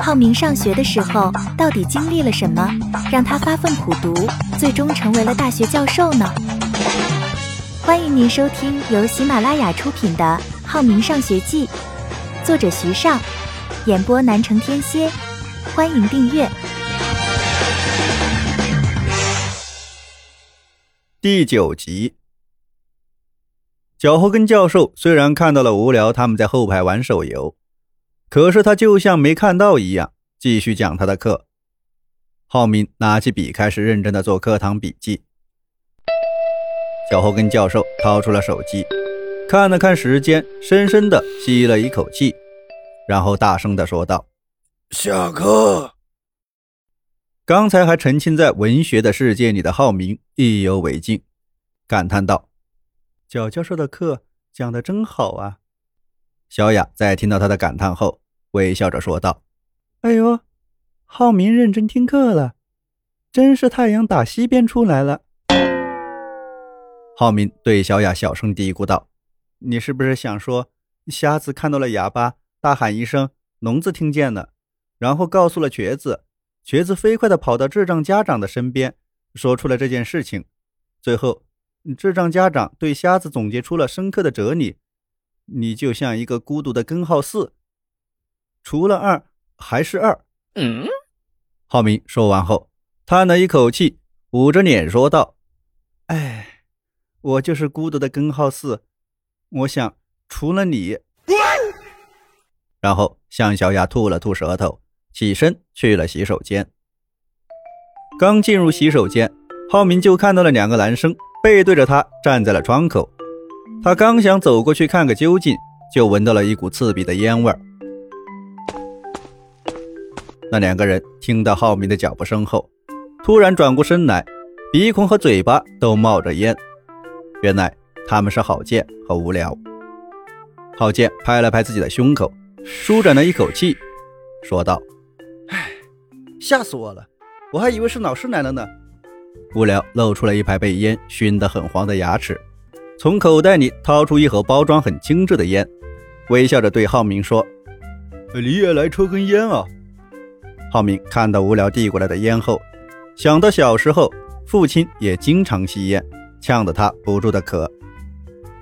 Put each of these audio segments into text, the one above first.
浩明上学的时候到底经历了什么，让他发奋苦读，最终成为了大学教授呢？欢迎您收听由喜马拉雅出品的《浩明上学记》，作者徐尚，演播南城天蝎。欢迎订阅第九集。脚后跟教授虽然看到了无聊他们在后排玩手游。可是他就像没看到一样，继续讲他的课。浩明拿起笔，开始认真的做课堂笔记。脚后跟教授掏出了手机，看了看时间，深深的吸了一口气，然后大声的说道：“下课。”刚才还沉浸在文学的世界里的浩明意犹未尽，感叹道：“脚教授的课讲的真好啊。”小雅在听到他的感叹后，微笑着说道：“哎呦，浩明认真听课了，真是太阳打西边出来了。”浩明对小雅小声嘀咕道：“你是不是想说，瞎子看到了哑巴，大喊一声，聋子听见了，然后告诉了瘸子，瘸子飞快地跑到智障家长的身边，说出了这件事情，最后，智障家长对瞎子总结出了深刻的哲理。”你就像一个孤独的根号四，除了二还是二。嗯，浩明说完后，叹了一口气，捂着脸说道：“哎，我就是孤独的根号四。我想，除了你。”然后向小雅吐了吐舌头，起身去了洗手间。刚进入洗手间，浩明就看到了两个男生背对着他站在了窗口。他刚想走过去看个究竟，就闻到了一股刺鼻的烟味儿。那两个人听到浩明的脚步声后，突然转过身来，鼻孔和嘴巴都冒着烟。原来他们是郝建和无聊。郝建拍了拍自己的胸口，舒展了一口气，说道：“哎，吓死我了，我还以为是老师来了呢。”无聊露出了一排被烟熏得很黄的牙齿。从口袋里掏出一盒包装很精致的烟，微笑着对浩明说：“你也来抽根烟啊？”浩明看到无聊递过来的烟后，想到小时候父亲也经常吸烟，呛得他不住的咳。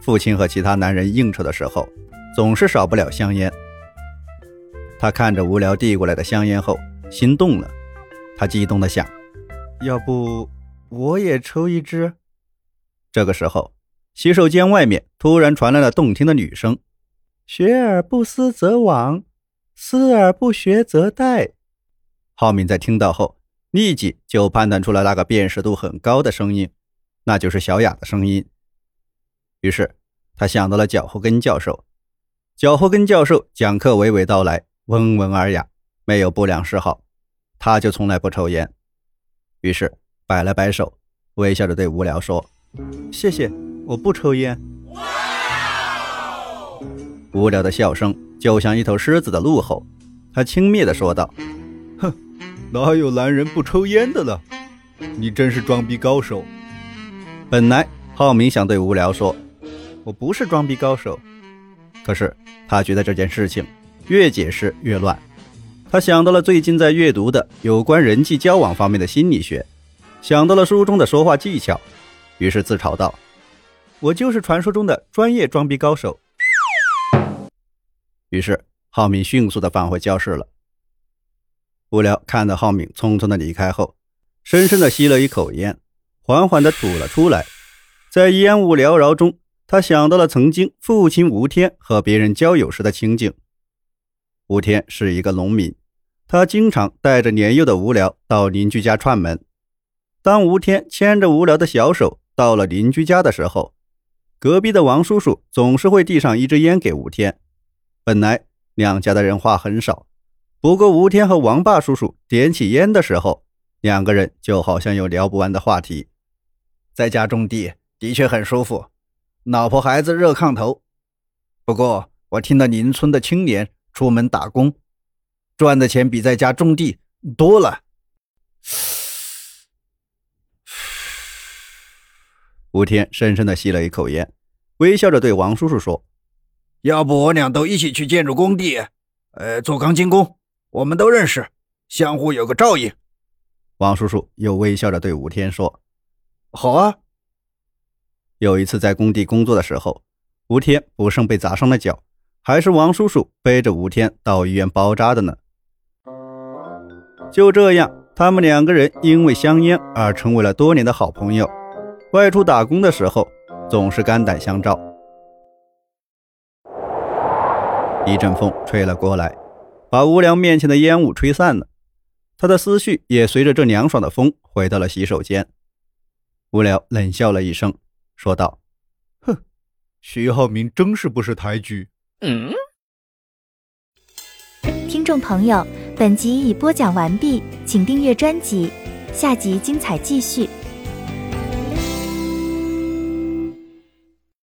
父亲和其他男人应酬的时候，总是少不了香烟。他看着无聊递过来的香烟后，心动了。他激动的想：“要不我也抽一支？”这个时候。洗手间外面突然传来了动听的女声：“学而不思则罔，思而不学则殆。”浩明在听到后，立即就判断出了那个辨识度很高的声音，那就是小雅的声音。于是他想到了脚后跟教授。脚后跟教授讲课娓娓道来，温文尔雅，没有不良嗜好，他就从来不抽烟。于是摆了摆手，微笑着对无聊说：“谢谢。”我不抽烟。无聊的笑声就像一头狮子的怒吼，他轻蔑地说道：“哼，哪有男人不抽烟的呢？你真是装逼高手。”本来浩明想对无聊说：“我不是装逼高手。”可是他觉得这件事情越解释越乱。他想到了最近在阅读的有关人际交往方面的心理学，想到了书中的说话技巧，于是自嘲道。我就是传说中的专业装逼高手。于是，浩明迅速的返回教室了。无聊看到浩明匆匆的离开后，深深的吸了一口烟，缓缓的吐了出来。在烟雾缭绕中，他想到了曾经父亲吴天和别人交友时的情景。吴天是一个农民，他经常带着年幼的无聊到邻居家串门。当吴天牵着无聊的小手到了邻居家的时候，隔壁的王叔叔总是会递上一支烟给吴天。本来两家的人话很少，不过吴天和王霸叔叔点起烟的时候，两个人就好像有聊不完的话题。在家种地的确很舒服，老婆孩子热炕头。不过我听到邻村的青年出门打工，赚的钱比在家种地多了。吴天深深地吸了一口烟，微笑着对王叔叔说：“要不我俩都一起去建筑工地，呃，做钢筋工。我们都认识，相互有个照应。王叔叔又微笑着对吴天说：“好啊。”有一次在工地工作的时候，吴天不慎被砸伤了脚，还是王叔叔背着吴天到医院包扎的呢。就这样，他们两个人因为香烟而成为了多年的好朋友。外出打工的时候，总是肝胆相照。一阵风吹了过来，把吴良面前的烟雾吹散了。他的思绪也随着这凉爽的风回到了洗手间。无聊冷笑了一声，说道：“哼，徐浩明真是不识抬举。”嗯。听众朋友，本集已播讲完毕，请订阅专辑，下集精彩继续。